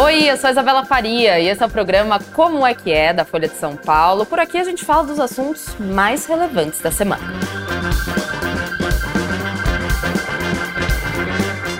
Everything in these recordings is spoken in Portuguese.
Oi, eu sou a Isabela Faria e esse é o programa Como é que é da Folha de São Paulo. Por aqui a gente fala dos assuntos mais relevantes da semana.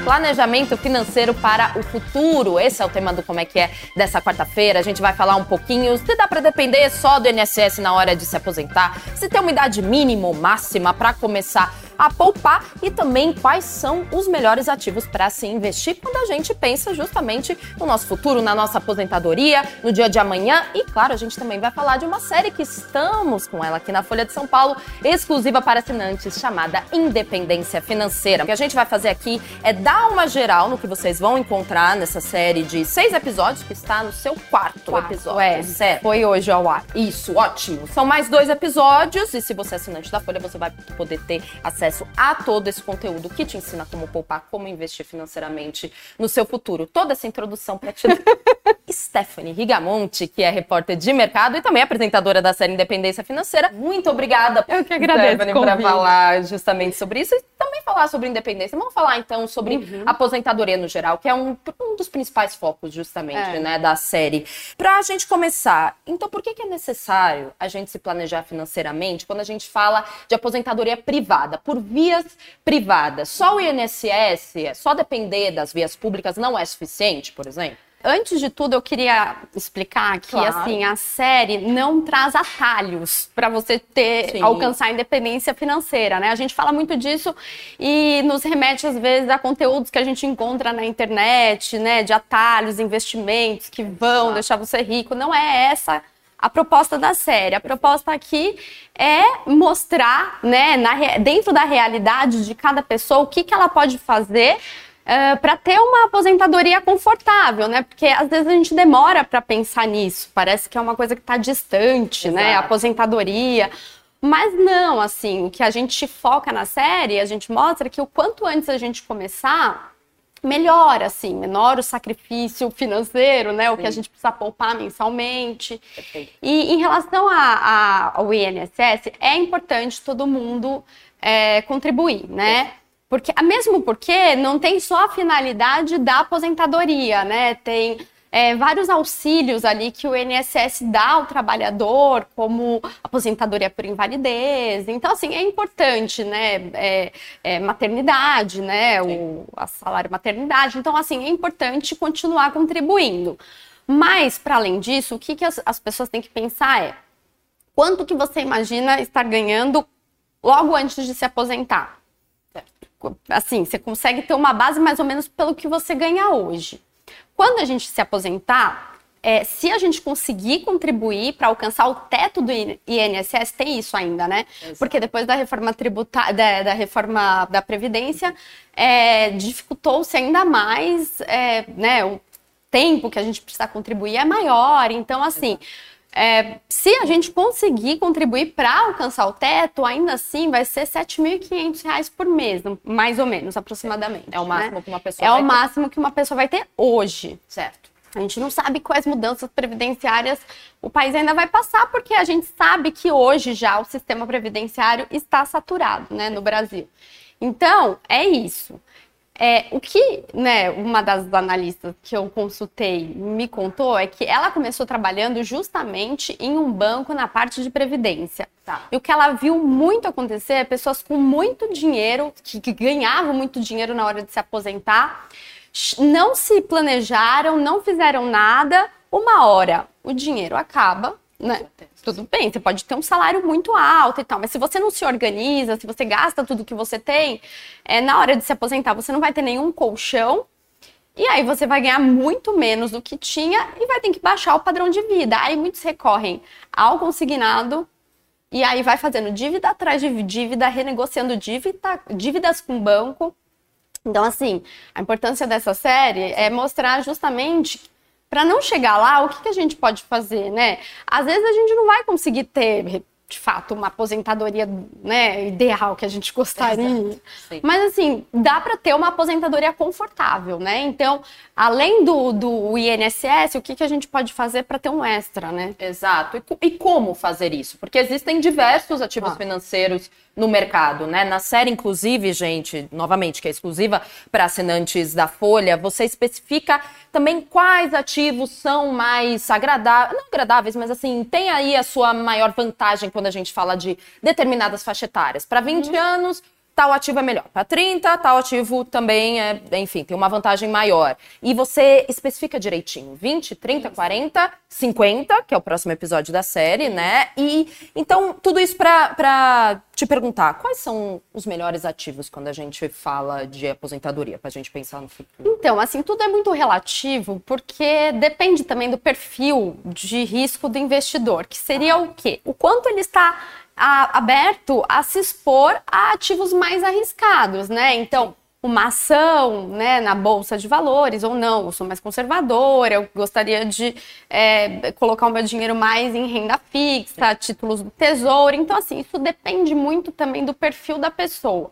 Planejamento financeiro para o futuro. Esse é o tema do Como é que é dessa quarta-feira. A gente vai falar um pouquinho se dá para depender só do INSS na hora de se aposentar, se tem uma idade mínima ou máxima para começar a poupar e também quais são os melhores ativos para se investir quando a gente pensa justamente no nosso futuro, na nossa aposentadoria, no dia de amanhã. E claro, a gente também vai falar de uma série que estamos com ela aqui na Folha de São Paulo, exclusiva para assinantes, chamada Independência Financeira. O que a gente vai fazer aqui é dar uma geral no que vocês vão encontrar nessa série de seis episódios que está no seu quarto, quarto episódio. É, certo. Foi hoje ao ar. Isso, ótimo. São mais dois episódios e se você é assinante da Folha, você vai poder ter acesso acesso a todo esse conteúdo que te ensina como poupar, como investir financeiramente no seu futuro. Toda essa introdução para te Stephanie Rigamonte, que é repórter de mercado e também apresentadora da série Independência Financeira. Muito obrigada, Eu que agradeço, Stephanie, para falar justamente sobre isso e também falar sobre independência. Vamos falar então sobre uhum. aposentadoria no geral, que é um, um dos principais focos justamente, é. né, da série. Para a gente começar, então por que, que é necessário a gente se planejar financeiramente quando a gente fala de aposentadoria privada? Por por vias privadas. Só o INSS, só depender das vias públicas não é suficiente, por exemplo? Antes de tudo, eu queria explicar que claro. assim a série não traz atalhos para você ter Sim. alcançar a independência financeira, né? A gente fala muito disso e nos remete às vezes a conteúdos que a gente encontra na internet, né, de atalhos, investimentos que vão deixar você rico. Não é essa a proposta da série. A proposta aqui é mostrar, né, na, dentro da realidade de cada pessoa, o que, que ela pode fazer uh, eh, para ter uma aposentadoria confortável, né? Porque às vezes a gente demora para pensar nisso. Parece que é uma coisa que está distante, né? Exato. né? A aposentadoria. Mas não, assim, o que a gente foca na série, a gente mostra que o quanto antes a gente começar, melhor, assim, menor o sacrifício financeiro, né? O Sim. que a gente precisa poupar mensalmente. Perfeito. E em relação a, a, ao INSS, é importante todo mundo é, contribuir, né? Porque, mesmo porque não tem só a finalidade da aposentadoria, né? Tem é, vários auxílios ali que o INSS dá ao trabalhador, como aposentadoria por invalidez. Então, assim, é importante, né? É, é maternidade, né? O a salário maternidade. Então, assim, é importante continuar contribuindo. Mas, para além disso, o que, que as, as pessoas têm que pensar é quanto que você imagina estar ganhando logo antes de se aposentar? Assim, você consegue ter uma base mais ou menos pelo que você ganha hoje. Quando a gente se aposentar, é, se a gente conseguir contribuir para alcançar o teto do INSS, tem isso ainda, né? Exato. Porque depois da reforma tributária, da, da, reforma da Previdência, é, dificultou-se ainda mais, é, né? O tempo que a gente precisa contribuir é maior. Então, assim. Exato é, se a gente conseguir contribuir para alcançar o teto, ainda assim vai ser R$ 7.500 por mês, mais ou menos, aproximadamente. É o máximo né? que uma pessoa É vai o máximo que uma pessoa vai ter hoje. Certo. A gente não sabe quais mudanças previdenciárias o país ainda vai passar, porque a gente sabe que hoje já o sistema previdenciário está saturado né, no Brasil. Então, é isso. É, o que né, uma das analistas que eu consultei me contou é que ela começou trabalhando justamente em um banco na parte de previdência. Tá. E o que ela viu muito acontecer é pessoas com muito dinheiro, que, que ganhavam muito dinheiro na hora de se aposentar, não se planejaram, não fizeram nada. Uma hora o dinheiro acaba, né? Tudo bem, você pode ter um salário muito alto e tal, mas se você não se organiza, se você gasta tudo que você tem, é, na hora de se aposentar você não vai ter nenhum colchão e aí você vai ganhar muito menos do que tinha e vai ter que baixar o padrão de vida. Aí muitos recorrem ao consignado e aí vai fazendo dívida atrás de dívida, renegociando dívida, dívidas com o banco. Então, assim, a importância dessa série é mostrar justamente para não chegar lá, o que, que a gente pode fazer, né? Às vezes a gente não vai conseguir ter de fato, uma aposentadoria né, ideal que a gente gostaria. Mas, assim, dá para ter uma aposentadoria confortável, né? Então, além do, do INSS, o que, que a gente pode fazer para ter um extra, né? Exato. E, e, como fazer isso? Porque existem diversos ativos ah. financeiros no mercado, né? Na série, inclusive, gente, novamente, que é exclusiva para assinantes da Folha, você especifica também quais ativos são mais agradáveis, não agradáveis, mas assim, tem aí a sua maior vantagem quando a gente fala de determinadas faixas etárias. Para 20 uhum. anos, tal ativo é melhor. Para 30, tal ativo também é, enfim, tem uma vantagem maior. E você especifica direitinho: 20, 30, 40, 50, que é o próximo episódio da série, né? E então, tudo isso para te perguntar: quais são os melhores ativos quando a gente fala de aposentadoria, para a gente pensar no futuro? Então, assim, tudo é muito relativo, porque depende também do perfil de risco do investidor, que seria o quê? O quanto ele está a, aberto a se expor a ativos mais arriscados, né? Então, uma ação né, na bolsa de valores ou não, eu sou mais conservadora, eu gostaria de é, colocar o meu dinheiro mais em renda fixa, títulos do tesouro. Então, assim, isso depende muito também do perfil da pessoa.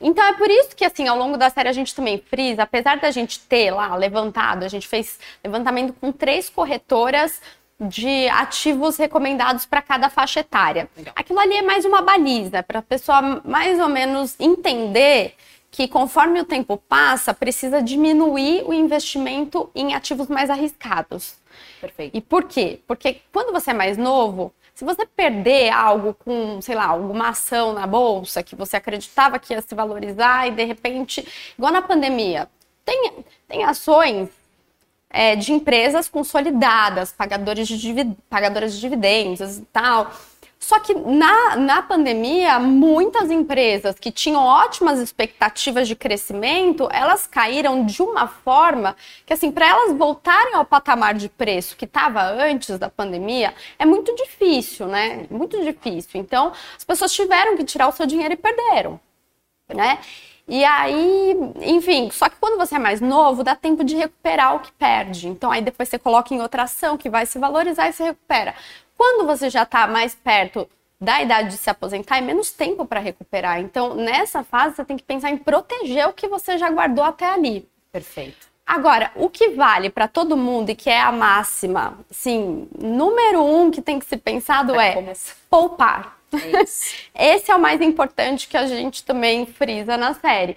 Então é por isso que, assim, ao longo da série a gente também frisa, apesar da gente ter lá levantado, a gente fez levantamento com três corretoras de ativos recomendados para cada faixa etária. Legal. Aquilo ali é mais uma baliza para a pessoa mais ou menos entender que conforme o tempo passa, precisa diminuir o investimento em ativos mais arriscados. Perfeito. E por quê? Porque quando você é mais novo, se você perder algo com, sei lá, alguma ação na bolsa que você acreditava que ia se valorizar e de repente, igual na pandemia, tem, tem ações é, de empresas consolidadas, pagadores de, pagadoras de dividendos e tal. Só que na, na pandemia, muitas empresas que tinham ótimas expectativas de crescimento, elas caíram de uma forma que, assim, para elas voltarem ao patamar de preço que estava antes da pandemia, é muito difícil, né? Muito difícil. Então, as pessoas tiveram que tirar o seu dinheiro e perderam, né? E aí, enfim, só que quando você é mais novo, dá tempo de recuperar o que perde. Então aí depois você coloca em outra ação que vai se valorizar e se recupera. Quando você já está mais perto da idade de se aposentar, é menos tempo para recuperar. Então, nessa fase, você tem que pensar em proteger o que você já guardou até ali. Perfeito. Agora, o que vale para todo mundo e que é a máxima, sim, número um que tem que ser pensado é, é poupar. É Esse é o mais importante que a gente também frisa na série.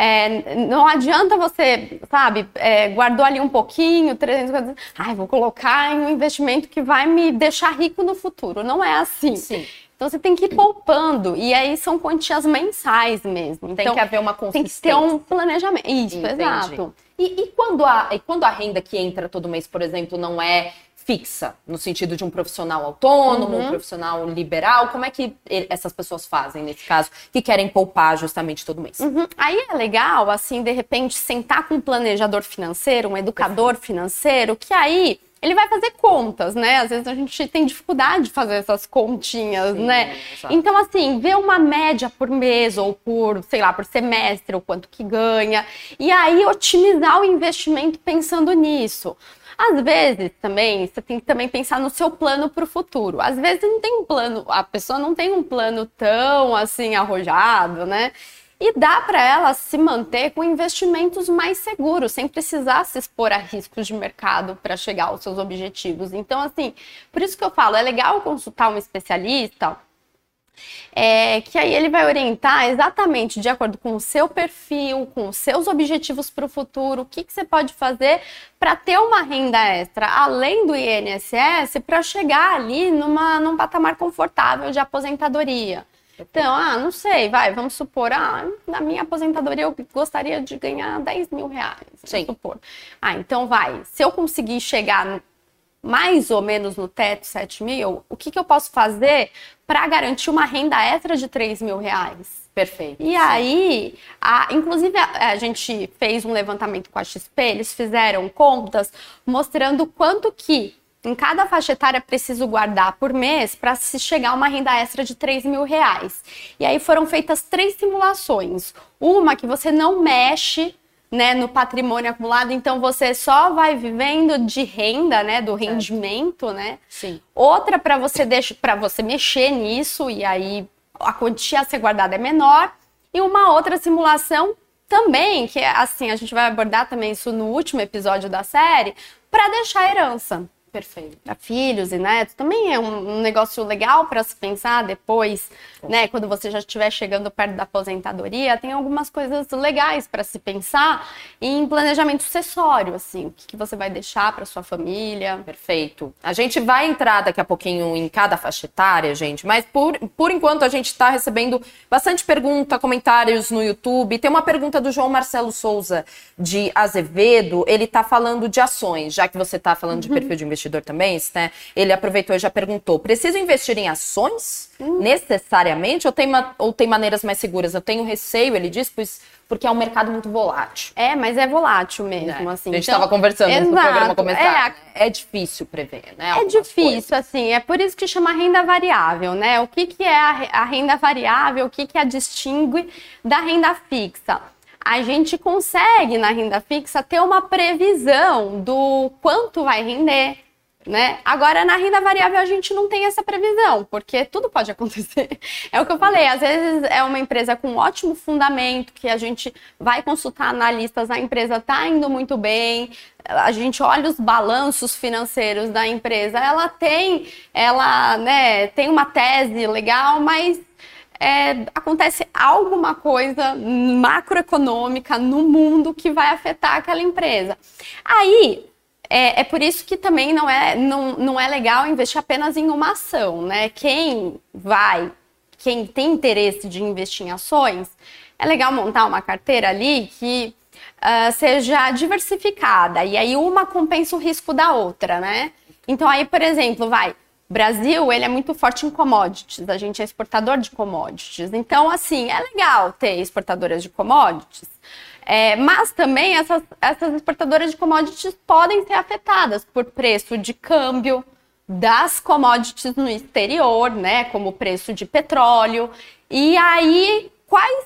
É, não adianta você, sabe, é, guardou ali um pouquinho, 350, ai, vou colocar em um investimento que vai me deixar rico no futuro. Não é assim. Sim. Então você tem que ir poupando. E aí são quantias mensais mesmo. Tem então, que haver uma consistência. Tem que ter um planejamento. Isso, Entendi. exato. E, e, quando a, e quando a renda que entra todo mês, por exemplo, não é fixa, no sentido de um profissional autônomo, uhum. um profissional liberal? Como é que essas pessoas fazem nesse caso, que querem poupar justamente todo mês? Uhum. Aí é legal, assim, de repente, sentar com um planejador financeiro, um educador Perfeito. financeiro, que aí ele vai fazer contas, né? Às vezes a gente tem dificuldade de fazer essas continhas, Sim, né? Exato. Então, assim, ver uma média por mês ou por, sei lá, por semestre, o quanto que ganha, e aí otimizar o investimento pensando nisso. Às vezes também você tem que também pensar no seu plano para o futuro. Às vezes não tem um plano, a pessoa não tem um plano tão assim arrojado, né? E dá para ela se manter com investimentos mais seguros, sem precisar se expor a riscos de mercado para chegar aos seus objetivos. Então, assim, por isso que eu falo, é legal consultar um especialista é, que aí ele vai orientar exatamente de acordo com o seu perfil, com os seus objetivos para o futuro, o que, que você pode fazer para ter uma renda extra, além do INSS, para chegar ali numa, num patamar confortável de aposentadoria. Então, ah, não sei, vai, vamos supor, ah, na minha aposentadoria eu gostaria de ganhar 10 mil reais, vamos supor. Ah, então vai, se eu conseguir chegar mais ou menos no teto 7 mil, o que, que eu posso fazer para garantir uma renda extra de 3 mil reais? Perfeito. E aí, a, inclusive, a, a, gente fez um levantamento com a XP, eles fizeram contas mostrando quanto que em cada faixa etária é preciso guardar por mês para se chegar a uma renda extra de 3 mil reais. E aí foram feitas três simulações. Uma que você não mexe né, no patrimônio acumulado, então você só vai vivendo de renda, né, do rendimento, né? Sim. Outra para você deixar para você mexer nisso e aí a quantia a ser guardada é menor. E uma outra simulação também, que é assim, a gente vai abordar também isso no último episódio da série, para deixar herança. Perfeito. Para filhos e netos também é um, um negócio legal para se pensar depois, né? Quando você já estiver chegando perto da aposentadoria, tem algumas coisas legais para se pensar em planejamento sucessório, assim, o que, que você vai deixar para sua família. Perfeito. A gente vai entrar daqui a pouquinho em cada faixa etária, gente, mas por, por enquanto a gente está recebendo bastante pergunta, comentários no YouTube. Tem uma pergunta do João Marcelo Souza de Azevedo. Ele está falando de ações, já que você está falando de uhum. perfil de investimento investidor também, né? Ele aproveitou e já perguntou: preciso investir em ações hum. necessariamente ou tem, ou tem maneiras mais seguras? Eu tenho receio, ele diz, pois, porque é um mercado muito volátil. É, mas é volátil mesmo, é. assim. A gente estava então, conversando antes do programa começar. É, é difícil prever, né? É difícil, coisas. assim. É por isso que chama renda variável, né? O que, que é a, a renda variável? O que, que a distingue da renda fixa? a gente consegue na renda fixa ter uma previsão do quanto vai render, né? Agora, na renda variável, a gente não tem essa previsão, porque tudo pode acontecer. É o que eu falei, às vezes é uma empresa com um ótimo fundamento, que a gente vai consultar analistas, a empresa está indo muito bem, a gente olha os balanços financeiros da empresa, ela tem, ela, né, tem uma tese legal, mas é, acontece alguma coisa macroeconômica no mundo que vai afetar aquela empresa. Aí, é, é, por isso que também não é, não, não é legal investir apenas em uma ação, né? Quem vai, quem tem interesse de investir em ações, é legal montar uma carteira ali que uh, seja diversificada e aí uma compensa o risco da outra, né? Então aí, por exemplo, vai, Brasil, ele é muito forte em commodities, a gente é exportador de commodities. Então, assim, é legal ter exportadoras de commodities, é, mas também essas, essas exportadoras de commodities podem ser afetadas por preço de câmbio das commodities no exterior, né, como preço de petróleo. E aí, quais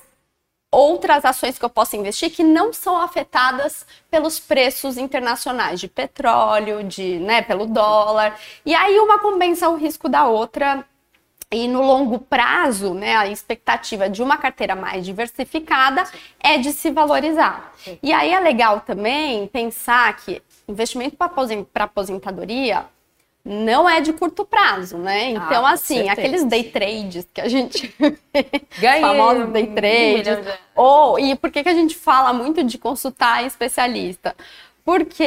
outras ações que eu posso investir que não são afetadas pelos preços internacionais de petróleo, de, né, pelo dólar. E aí uma compensa o risco da outra e no longo prazo, né, a expectativa de uma carteira mais diversificada é de se valorizar. E aí é legal também pensar que investimento para aposentadoria não é de curto prazo, né? Ah, então, ah, assim, certeza. aqueles day trades que a gente. Ganhei. famosos day trades. Ou, e por que, que a gente fala muito de consultar especialista? Porque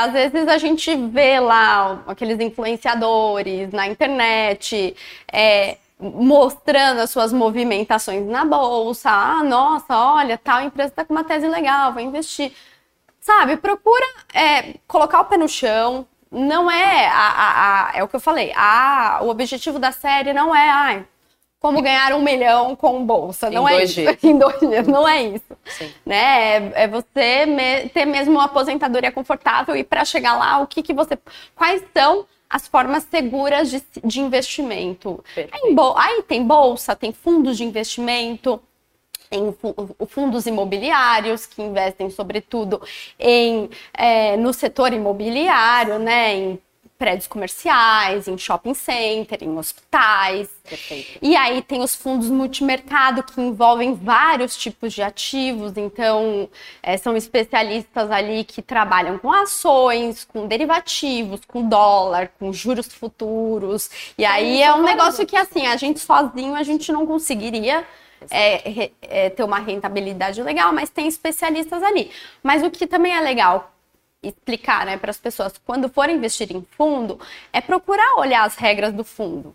às vezes a gente vê lá aqueles influenciadores na internet é, mostrando as suas movimentações na bolsa. Ah, nossa, olha, tal empresa está com uma tese legal, vou investir. Sabe, procura é, colocar o pé no chão. Não é a, a, a, é o que eu falei. A, o objetivo da série não é ah, como ganhar um milhão com bolsa. Não em é dois isso. Dias. em dois dias, não é isso. Sim. Né? É, é você me, ter mesmo uma aposentadoria confortável e para chegar lá, o que, que você. Quais são as formas seguras de, de investimento? Aí, aí tem bolsa, tem fundos de investimento tem fundos imobiliários que investem sobretudo em é, no setor imobiliário, né, em prédios comerciais, em shopping center, em hospitais. Perfeito. E aí tem os fundos multimercado que envolvem vários tipos de ativos, então é, são especialistas ali que trabalham com ações, com derivativos, com dólar, com juros futuros. E aí é um negócio que assim, a gente sozinho a gente não conseguiria é, é, ter uma rentabilidade legal, mas tem especialistas ali. Mas o que também é legal explicar né, para as pessoas quando forem investir em fundo é procurar olhar as regras do fundo.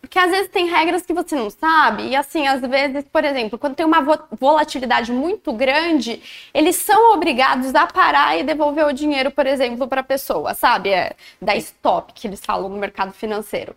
Porque às vezes tem regras que você não sabe, e assim, às vezes, por exemplo, quando tem uma volatilidade muito grande, eles são obrigados a parar e devolver o dinheiro, por exemplo, para a pessoa, sabe? É, da stop, que eles falam no mercado financeiro.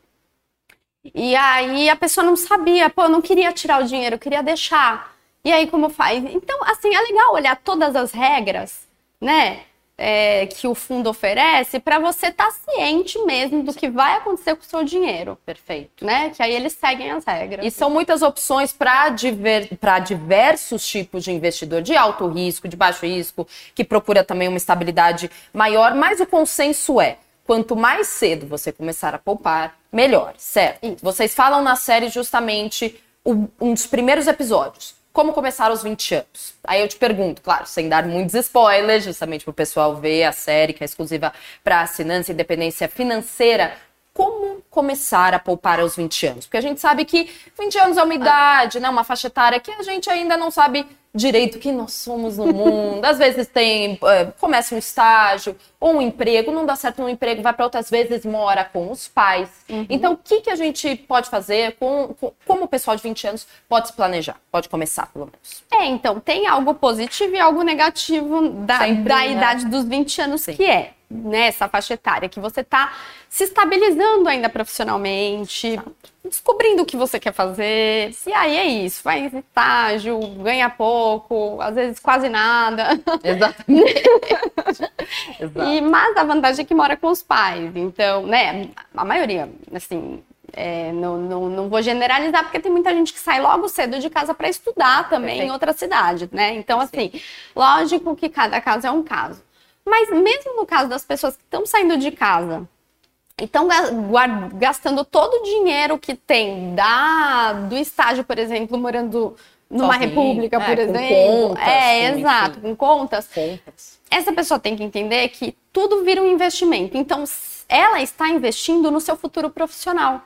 E aí a pessoa não sabia, pô, eu não queria tirar o dinheiro, eu queria deixar. E aí como faz? Então, assim, é legal olhar todas as regras, né? É, que o fundo oferece para você estar tá ciente mesmo do que vai acontecer com o seu dinheiro. Perfeito. Né? Que aí eles seguem as regras. E são muitas opções para diver, diversos tipos de investidor, de alto risco, de baixo risco, que procura também uma estabilidade maior, mas o consenso é. Quanto mais cedo você começar a poupar, melhor, certo? Isso. Vocês falam na série justamente um dos primeiros episódios como começar aos 20 anos. Aí eu te pergunto, claro, sem dar muitos spoilers, justamente para o pessoal ver a série que é exclusiva para assinantes e independência financeira. Como começar a poupar aos 20 anos? Porque a gente sabe que 20 anos é uma idade, né? Uma faixa etária que a gente ainda não sabe direito que nós somos no mundo. Às vezes tem, uh, começa um estágio ou um emprego, não dá certo no emprego, vai para outras vezes mora com os pais. Uhum. Então, o que, que a gente pode fazer? Com, com, como o pessoal de 20 anos pode se planejar? Pode começar, pelo menos. É, então, tem algo positivo e algo negativo da, Sempre, da né? idade dos 20 anos, Sim. que é nessa né, faixa etária, que você está se estabilizando ainda profissionalmente, descobrindo o que você quer fazer. E aí é isso, faz estágio, ganha pouco, às vezes quase nada. Exatamente. Exato. E, mas a vantagem é que mora com os pais. Então, né, a maioria, assim, é, não, não, não, vou generalizar, porque tem muita gente que sai logo cedo de casa para estudar também Perfeito. em outra cidade, né? Então, assim, Sim. lógico que cada caso é um caso. Mas mesmo no caso das pessoas que estão saindo de casa e estão gastando todo o dinheiro que tem da, do estágio, por exemplo, morando numa Sozinho, república, por é, exemplo. Contas, é, exato, com contas. contas. Essa pessoa tem que entender que tudo vira um investimento. Então, ela está investindo no seu futuro profissional.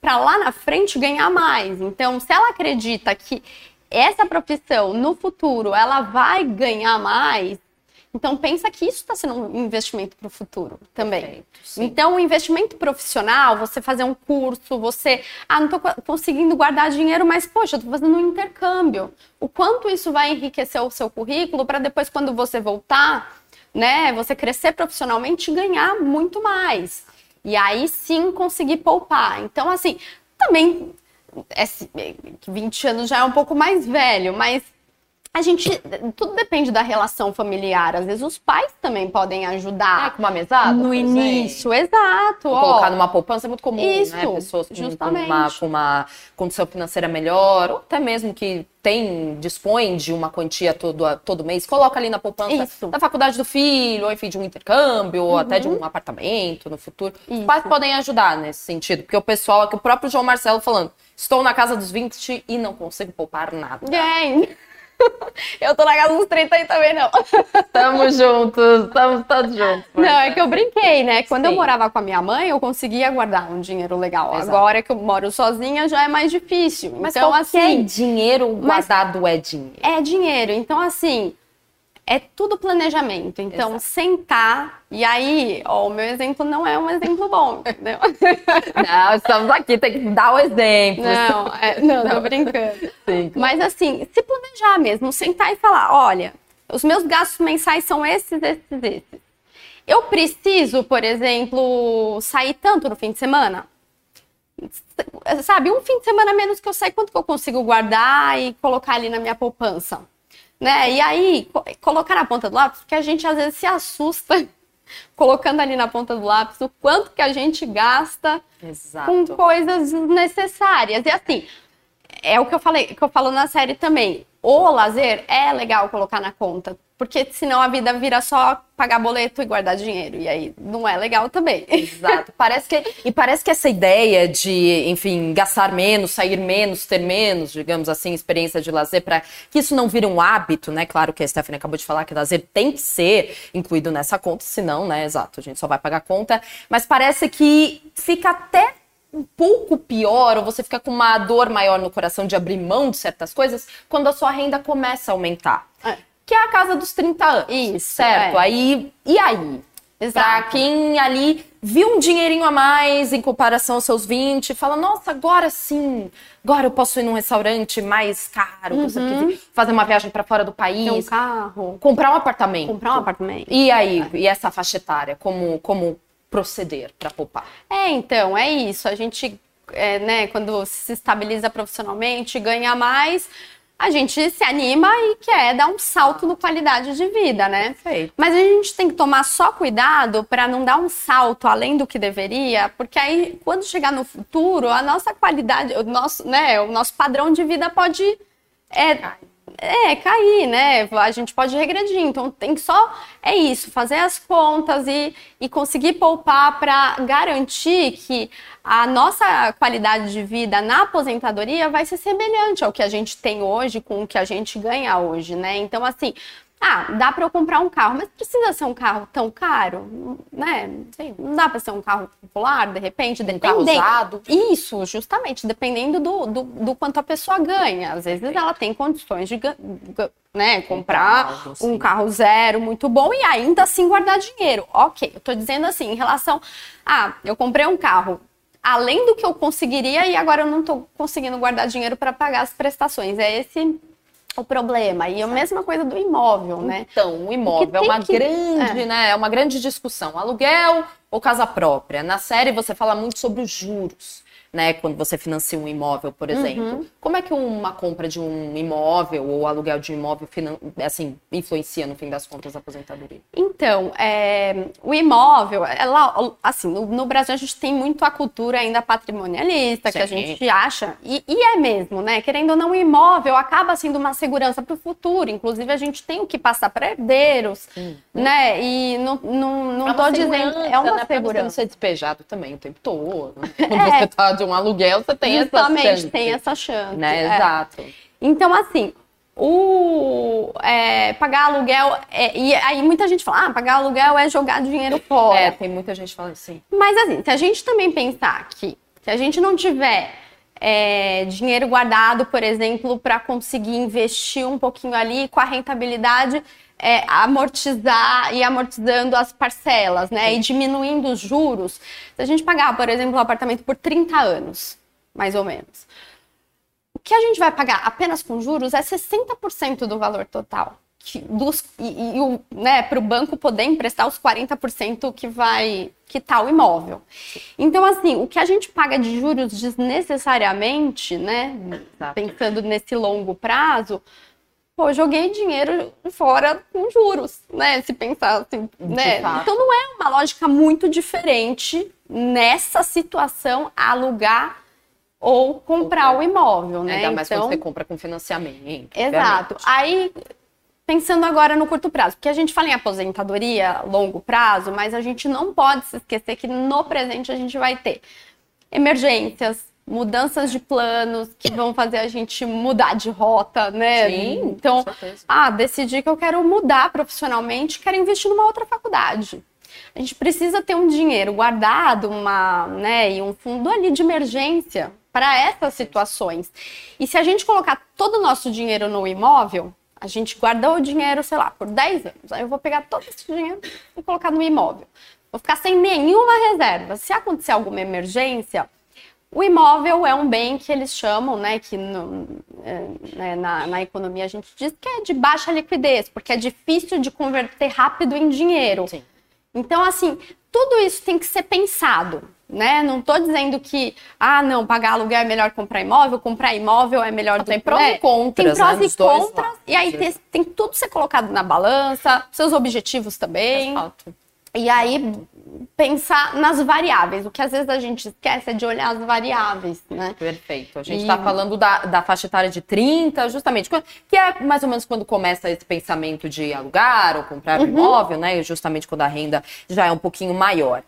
Para lá na frente ganhar mais. Então, se ela acredita que essa profissão no futuro ela vai ganhar mais, então pensa que isso está sendo um investimento para o futuro também. Perfeito, então o investimento profissional, você fazer um curso, você, ah, não estou conseguindo guardar dinheiro, mas poxa, estou fazendo um intercâmbio. O quanto isso vai enriquecer o seu currículo para depois quando você voltar, né, você crescer profissionalmente e ganhar muito mais. E aí sim conseguir poupar. Então assim, também é, 20 anos já é um pouco mais velho, mas a gente. Tudo depende da relação familiar. Às vezes os pais também podem ajudar. É, com uma mesada? No início, exato. Ó, colocar numa poupança é muito comum, né? Isso, né? Pessoas com, justamente. Com, uma, com uma condição financeira melhor, ou até mesmo que tem, dispõe de uma quantia todo, todo mês, coloca ali na poupança Isso. da faculdade do filho, ou enfim, de um intercâmbio, uhum. ou até de um apartamento no futuro. Isso. Os pais podem ajudar nesse sentido, porque o pessoal, aqui o próprio João Marcelo falando, estou na casa dos 20 e não consigo poupar nada. É. eu tô na casa dos 30 aí também, não. Tamo juntos, estamos todos juntos. Não, é que eu brinquei, né? Quando Sim. eu morava com a minha mãe, eu conseguia guardar um dinheiro legal. Exato. Agora que eu moro sozinha, já é mais difícil. Mas então, assim, dinheiro guardado é dinheiro. É dinheiro. Então, assim, é tudo planejamento. Então, Exato. sentar. E aí, ó, o meu exemplo não é um exemplo bom, entendeu? Não, estamos aqui, tem que dar o exemplo. Não, é, não, não, tô brincando. Sim. Mas assim, se planejar mesmo, sentar e falar: olha, os meus gastos mensais são esses, esses, esses. Eu preciso, por exemplo, sair tanto no fim de semana? Sabe, um fim de semana menos que eu saio, quanto que eu consigo guardar e colocar ali na minha poupança? Né? E aí, colocar na ponta do lápis, porque a gente às vezes se assusta colocando ali na ponta do lápis o quanto que a gente gasta Exato. com coisas necessárias. E assim, é o que eu falei, que eu falo na série também. O lazer é legal colocar na conta, porque senão a vida vira só pagar boleto e guardar dinheiro. E aí não é legal também. Exato. Parece que, e parece que essa ideia de, enfim, gastar menos, sair menos, ter menos, digamos assim, experiência de lazer, para que isso não vire um hábito, né? Claro que a Stephanie acabou de falar que lazer tem que ser incluído nessa conta, senão, né? Exato, a gente só vai pagar conta. Mas parece que fica até um pouco pior, ou você fica com uma dor maior no coração de abrir mão de certas coisas, quando a sua renda começa a aumentar. É que é a casa dos 30 anos. Isso. Certo? É. Aí, e aí? Exato. Pra quem ali viu um dinheirinho a mais em comparação aos seus 20, fala, nossa, agora sim, agora eu posso ir num restaurante mais caro, uhum. fazer uma viagem para fora do país. Ter um carro. Comprar um apartamento. Comprar um apartamento. E aí, é. e essa faixa etária, como, como proceder para poupar? É, então, é isso. A gente, é, né, quando se estabiliza profissionalmente, ganha mais a gente se anima e quer dar um salto no qualidade de vida, né? Perfeito. Mas a gente tem que tomar só cuidado para não dar um salto além do que deveria, porque aí quando chegar no futuro, a nossa qualidade, o nosso, né, o nosso padrão de vida pode é, é, cair, né? A gente pode regredir. Então tem que só é isso, fazer as contas e, e conseguir poupar para garantir que a nossa qualidade de vida na aposentadoria vai ser semelhante ao que a gente tem hoje com o que a gente ganha hoje, né? Então, assim, ah, dá para eu comprar um carro, mas precisa ser um carro tão caro, né? Não dá para ser um carro popular, de repente, um dependendo. usado. Isso, justamente, dependendo do, do, do, quanto a pessoa ganha. Às vezes ela tem condições de né, comprar um carro zero muito bom e ainda assim guardar dinheiro. Ok, eu tô dizendo assim, em relação. Ah, eu comprei um carro além do que eu conseguiria e agora eu não tô conseguindo guardar dinheiro para pagar as prestações. É esse o problema. E a mesma coisa do imóvel, né? Então, o imóvel é uma que... grande, é. né? É uma grande discussão. Aluguel ou casa própria? Na série você fala muito sobre os juros né? Quando você financia um imóvel, por exemplo. Uhum. Como é que uma compra de um imóvel ou aluguel de um imóvel assim, influencia, no fim das contas, a aposentadoria? Então, é, o imóvel, ela, assim, no, no, Brasil a gente tem muito a cultura ainda patrimonialista, Sim. que a gente acha, e, e, é mesmo, né? Querendo ou não, o imóvel acaba sendo uma segurança para o futuro. Inclusive, a gente tem o que passar para herdeiros, uhum. né? E não, não, não é tô dizendo. É uma né? segurança. Pra você não ser despejado também o tempo todo. Né? Quando é. você tá de um aluguel, você tem Justamente, essa chance. tem essa chance. Né? É. Exato. Então, assim, o é, pagar aluguel é, e aí muita gente fala ah, pagar aluguel é jogar dinheiro fora é tem muita gente falando assim mas assim se a gente também pensar que se a gente não tiver é, dinheiro guardado por exemplo para conseguir investir um pouquinho ali com a rentabilidade é, amortizar e amortizando as parcelas, né? Sim. E diminuindo os juros. Se a gente pagar, por exemplo, um apartamento por 30 anos, mais ou menos, o que a gente vai pagar apenas com juros é 60% do valor total. Que, dos, e, e né, para o banco poder emprestar os 40% que vai quitar o imóvel. Então, assim, o que a gente paga de juros desnecessariamente, né, Exato. pensando nesse longo prazo, pô, joguei dinheiro fora com juros, né? Se pensar assim, né? Então não é uma lógica muito diferente nessa situação alugar ou comprar o imóvel, né? Ainda mais então, quando você compra com financiamento. Exato. Aí pensando agora no curto prazo, porque a gente fala em aposentadoria, longo prazo, mas a gente não pode se esquecer que no presente a gente vai ter emergências, mudanças de planos que vão fazer a gente mudar de rota, né? Sim, então, ah, decidi que eu quero mudar profissionalmente, quero investir numa outra faculdade. A gente precisa ter um dinheiro guardado, uma, né, e um fundo ali de emergência para essas situações. E se a gente colocar todo o nosso dinheiro no imóvel, a gente guardou o dinheiro, sei lá, por 10 anos. Aí eu vou pegar todo esse dinheiro e colocar no imóvel. Vou ficar sem nenhuma reserva. Se acontecer alguma emergência, o imóvel é um bem que eles chamam, né, que no, é, né, na, na, economia a gente diz que é de baixa liquidez, porque é difícil de converter rápido em dinheiro. Sim. Então, assim, tudo isso tem que ser pensado, né? Não estou dizendo que, ah, não, pagar aluguel é melhor comprar imóvel, comprar imóvel é melhor do Tem prós né? e contras, Tem prós né? e contras, e aí tem, tem, tudo ser colocado na balança, seus objetivos também. Exato. E aí pensar nas variáveis. O que às vezes a gente esquece é de olhar as variáveis, né? Perfeito. A gente está e... falando da, da faixa etária de 30, justamente, que é mais ou menos quando começa esse pensamento de alugar ou comprar um uhum. imóvel, né? Justamente quando a renda já é um pouquinho maior.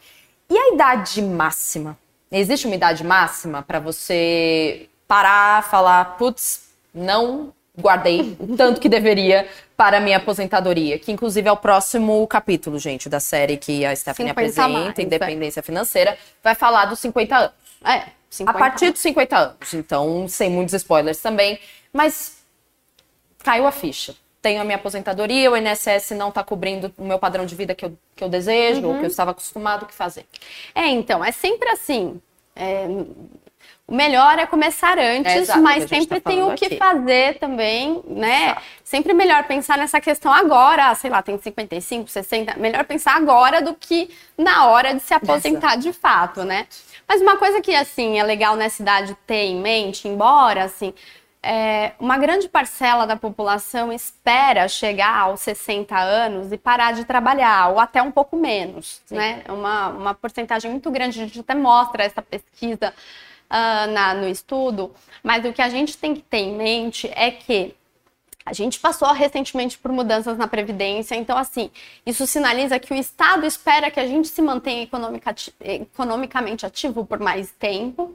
E a idade máxima? Existe uma idade máxima para você parar, falar, putz, não guardei o tanto que deveria para a minha aposentadoria, que inclusive é o próximo capítulo, gente, da série que a Stephanie apresenta, mais, Independência é. Financeira, vai falar dos 50 anos. É, 50 a partir dos 50 anos, então sem muitos spoilers também, mas caiu a ficha. Tenho a minha aposentadoria, o INSS não está cobrindo o meu padrão de vida que eu, que eu desejo, uhum. ou que eu estava acostumado, o que fazer? É, então, é sempre assim. É, o melhor é começar antes, é mas sempre tá tem o que aqui. fazer também, né? Exato. Sempre melhor pensar nessa questão agora, sei lá, tem 55, 60, melhor pensar agora do que na hora de se aposentar Exato. de fato, né? Mas uma coisa que, assim, é legal nessa idade ter em mente, embora, assim, é, uma grande parcela da população espera chegar aos 60 anos e parar de trabalhar, ou até um pouco menos, Sim. né? Uma, uma porcentagem muito grande, a gente até mostra essa pesquisa uh, na, no estudo, mas o que a gente tem que ter em mente é que a gente passou recentemente por mudanças na Previdência, então, assim, isso sinaliza que o Estado espera que a gente se mantenha economica, economicamente ativo por mais tempo.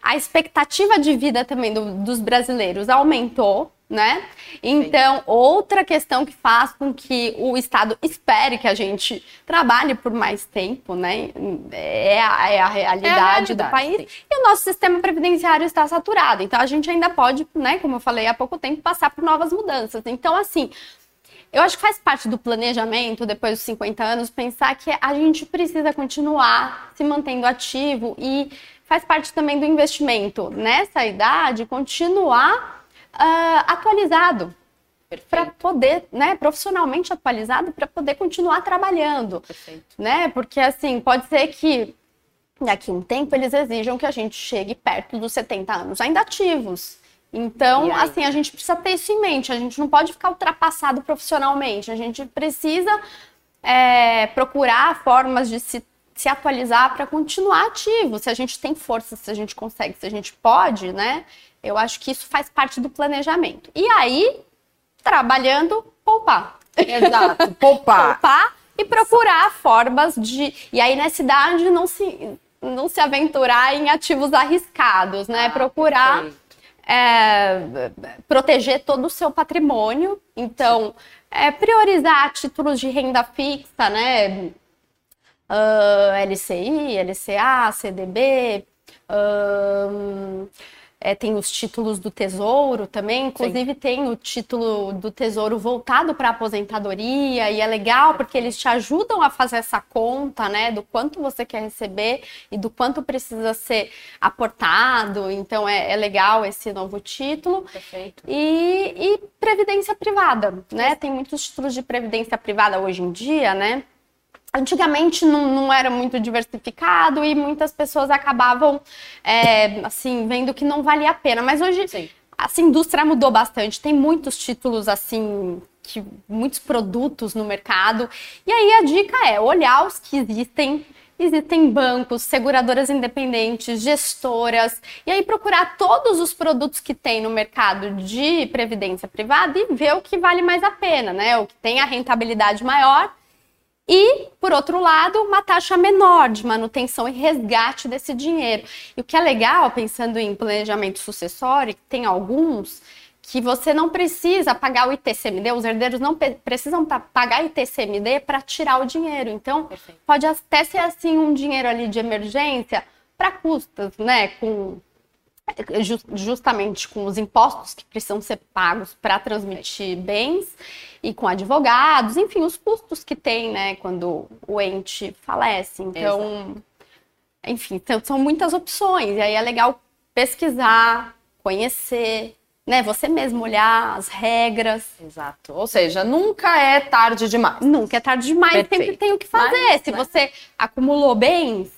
A expectativa de vida também do, dos brasileiros aumentou, né? Então, outra questão que faz com que o Estado espere que a gente trabalhe por mais tempo, né? É a, é a, realidade, é a realidade, do país. Sim. E o nosso sistema previdenciário está saturado. Então, a gente ainda pode, né, como eu falei há pouco tempo, passar por novas mudanças. Então, assim, eu acho que faz parte do planejamento, depois dos 50 anos, pensar que a gente precisa continuar se mantendo ativo e faz parte também do investimento nessa idade, continuar uh, atualizado para poder, né, profissionalmente atualizado para poder continuar trabalhando, Perfeito. né? Porque assim pode ser que daqui um tempo eles exijam que a gente chegue perto dos 70 anos ainda ativos. Então, assim, a gente precisa ter isso em mente. A gente não pode ficar ultrapassado profissionalmente. A gente precisa é, procurar formas de se, se atualizar para continuar ativo. Se a gente tem força, se a gente consegue, se a gente pode, né? Eu acho que isso faz parte do planejamento. E aí, trabalhando, poupar. Exato, poupar. poupar e procurar formas de. E aí, nessa idade, não se, não se aventurar em ativos arriscados, né? Ah, procurar. É, proteger todo o seu patrimônio. Então, é, priorizar títulos de renda fixa, né? Uh, LCI, LCA, CDB. Uh, é, tem os títulos do Tesouro também, inclusive Sim. tem o título do Tesouro voltado para aposentadoria, e é legal porque eles te ajudam a fazer essa conta, né, do quanto você quer receber e do quanto precisa ser aportado. Então é, é legal esse novo título. Perfeito. E, e previdência privada, né? Tem muitos títulos de previdência privada hoje em dia, né? Antigamente não, não, era muito diversificado e muitas pessoas acabavam é, assim vendo que não valia a pena. Mas hoje Sim. essa indústria mudou bastante. Tem muitos títulos assim que muitos produtos no mercado. E aí a dica é olhar os que existem. Existem bancos, seguradoras independentes, gestoras, e aí procurar todos os produtos que tem no mercado de previdência privada e ver o que vale mais a pena, né? O que tem a rentabilidade maior e, por outro lado, uma taxa menor de manutenção e resgate desse dinheiro. E o que é legal, pensando em planejamento sucessório, tem alguns que você não precisa pagar o ITCMD, os herdeiros não precisam pagar ITCMD para tirar o dinheiro. Então, Perfeito. pode até ser assim um dinheiro ali de emergência para custas, né, com justamente com os impostos que precisam ser pagos para transmitir bens e com advogados, enfim, os custos que tem, né, quando o ente falece. Então, Exato. enfim, então, são muitas opções. E aí é legal pesquisar, conhecer, né, você mesmo olhar as regras. Exato. Ou seja, nunca é tarde demais. Nunca é tarde demais, Perfeito. sempre tem o que fazer. Mas, se né? você acumulou bens,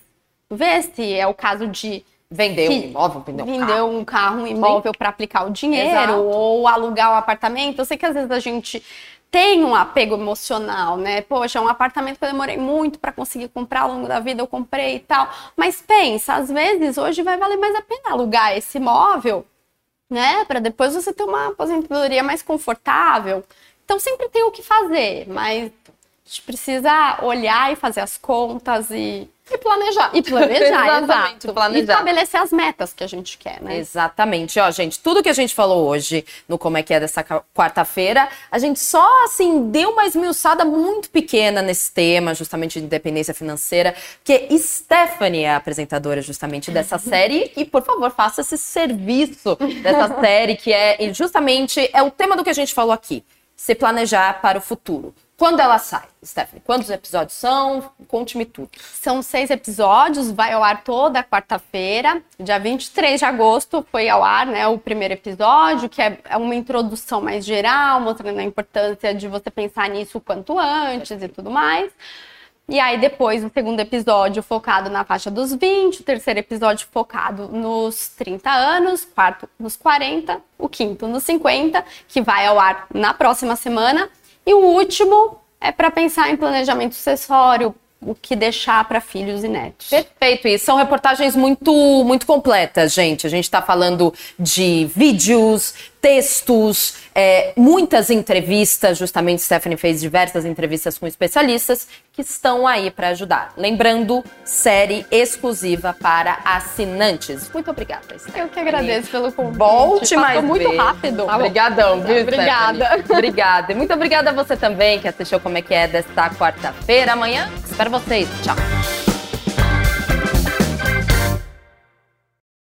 vê se é o caso de Vender um imóvel, vender um Vender carro. um carro, um imóvel para aplicar o dinheiro Exato. ou alugar um apartamento. Eu sei que às vezes a gente tem um apego emocional, né? Poxa, é um apartamento que eu demorei muito para conseguir comprar ao longo da vida, eu comprei e tal. Mas pensa, às vezes hoje vai valer mais a pena alugar esse imóvel, né? Para depois você ter uma aposentadoria mais confortável. Então sempre tem o que fazer, mas a gente precisa olhar e fazer as contas e e planejar. E planejar, exatamente. Planejar. E estabelecer as metas que a gente quer, né? Exatamente. Ó, gente, tudo que a gente falou hoje no Como é que é dessa quarta-feira, a gente só, assim, deu uma esmiuçada muito pequena nesse tema, justamente de independência financeira, porque Stephanie é a apresentadora justamente dessa série e, por favor, faça esse serviço dessa série que é justamente é o tema do que a gente falou aqui, se planejar para o futuro. Quando ela sai, Stephanie? Quantos episódios são? Conte-me tudo. São seis episódios, vai ao ar toda quarta-feira. Dia 23 de agosto foi ao ar né, o primeiro episódio, que é, é uma introdução mais geral, mostrando a importância de você pensar nisso o quanto antes e tudo mais. E aí depois o segundo episódio focado na faixa dos 20, o terceiro episódio focado nos 30 anos, quarto nos 40, o quinto nos 50, que vai ao ar na próxima semana, e o último é para pensar em planejamento sucessório, o que deixar para filhos e netos. Perfeito, e são reportagens muito muito completas, gente. A gente está falando de vídeos, textos, é, muitas entrevistas. Justamente, Stephanie fez diversas entrevistas com especialistas que estão aí para ajudar. Lembrando, série exclusiva para assinantes. Muito obrigada, Stephanie. Eu que agradeço pelo convite. Volte mais muito rápido. Tá Obrigadão, viu, Obrigada. Stephanie? Obrigada. E muito obrigada a você também que assistiu como é que é desta quarta-feira. Amanhã, espero vocês. Tchau.